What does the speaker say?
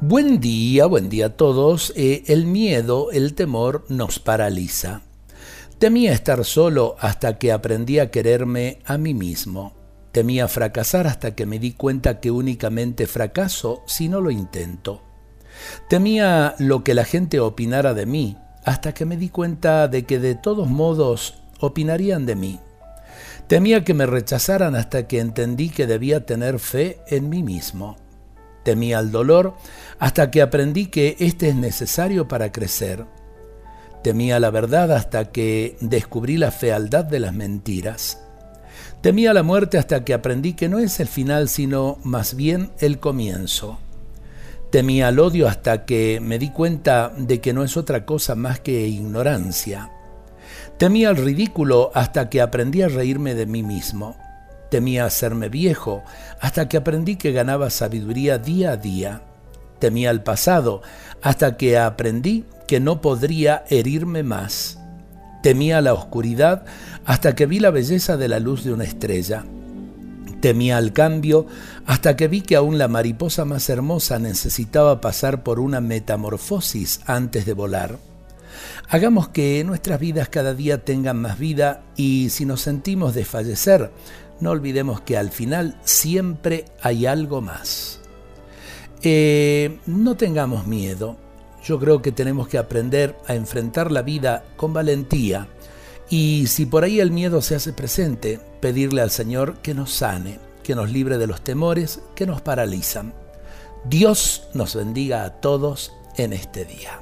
Buen día, buen día a todos. Eh, el miedo, el temor nos paraliza. Temía estar solo hasta que aprendí a quererme a mí mismo. Temía fracasar hasta que me di cuenta que únicamente fracaso si no lo intento. Temía lo que la gente opinara de mí hasta que me di cuenta de que de todos modos opinarían de mí. Temía que me rechazaran hasta que entendí que debía tener fe en mí mismo. Temía el dolor hasta que aprendí que éste es necesario para crecer. Temía la verdad hasta que descubrí la fealdad de las mentiras. Temía la muerte hasta que aprendí que no es el final, sino más bien el comienzo. Temía el odio hasta que me di cuenta de que no es otra cosa más que ignorancia. Temía el ridículo hasta que aprendí a reírme de mí mismo. Temía hacerme viejo hasta que aprendí que ganaba sabiduría día a día. Temía el pasado hasta que aprendí que no podría herirme más. Temía la oscuridad hasta que vi la belleza de la luz de una estrella. Temía el cambio hasta que vi que aún la mariposa más hermosa necesitaba pasar por una metamorfosis antes de volar. Hagamos que nuestras vidas cada día tengan más vida y si nos sentimos desfallecer, no olvidemos que al final siempre hay algo más. Eh, no tengamos miedo. Yo creo que tenemos que aprender a enfrentar la vida con valentía y si por ahí el miedo se hace presente, pedirle al Señor que nos sane, que nos libre de los temores que nos paralizan. Dios nos bendiga a todos en este día.